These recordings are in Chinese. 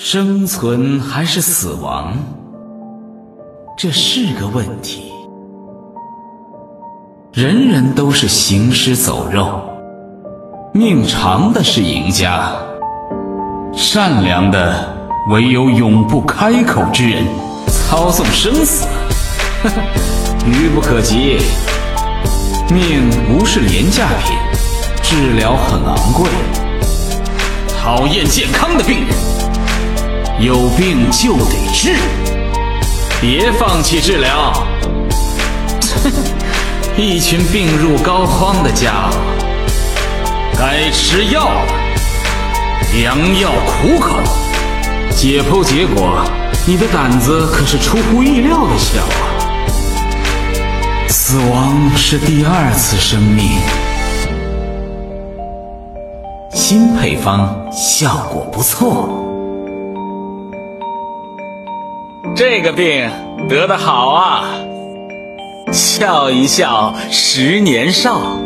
生存还是死亡，这是个问题。人人都是行尸走肉，命长的是赢家，善良的唯有永不开口之人。操纵生死，愚不可及。命不是廉价品，治疗很昂贵。讨厌健康的病人，有病就得治，别放弃治疗。一群病入膏肓的家伙，该吃药了。良药苦口，解剖结果，你的胆子可是出乎意料的小啊！死亡是第二次生命，新配方效果不错。这个病得的好啊！笑一笑，十年少。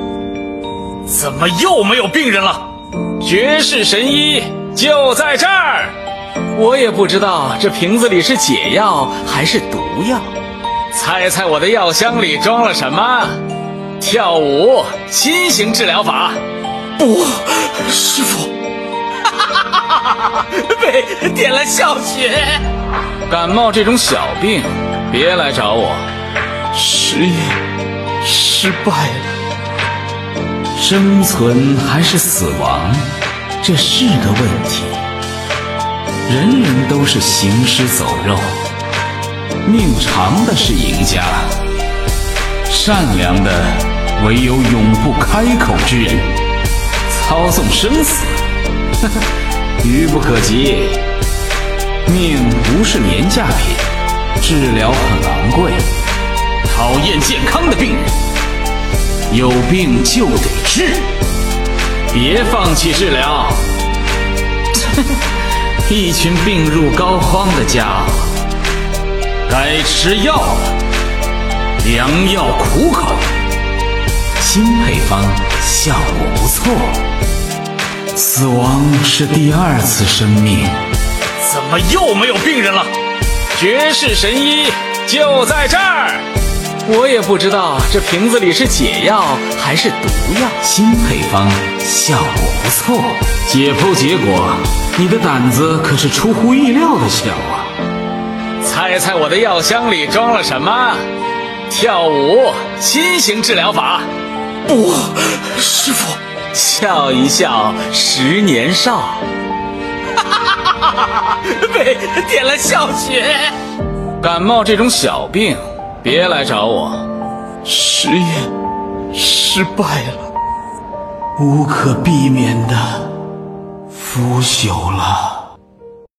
怎么又没有病人了？绝世神医就在这儿。我也不知道这瓶子里是解药还是毒药。猜猜我的药箱里装了什么？跳舞新型治疗法。不，师傅，被点了笑穴。感冒这种小病，别来找我。实验失败了。生存还是死亡，这是个问题。人人都是行尸走肉，命长的是赢家，善良的唯有永不开口之人。操纵生死，愚不可及。命不是廉价品，治疗很昂贵。讨厌健康的病人，有病就得治，别放弃治疗。一群病入膏肓的家伙，该吃药了。良药苦口，新配方效果不错。死亡是第二次生命，怎么又没有病人了？绝世神医就在这儿。我也不知道这瓶子里是解药还是毒药。新配方效果不错，解剖结果，你的胆子可是出乎意料的小啊！猜猜我的药箱里装了什么？跳舞新型治疗法。不，师傅，笑一笑，十年少。被点了笑穴。感冒这种小病。别来找我，实验失败了，无可避免的腐朽了。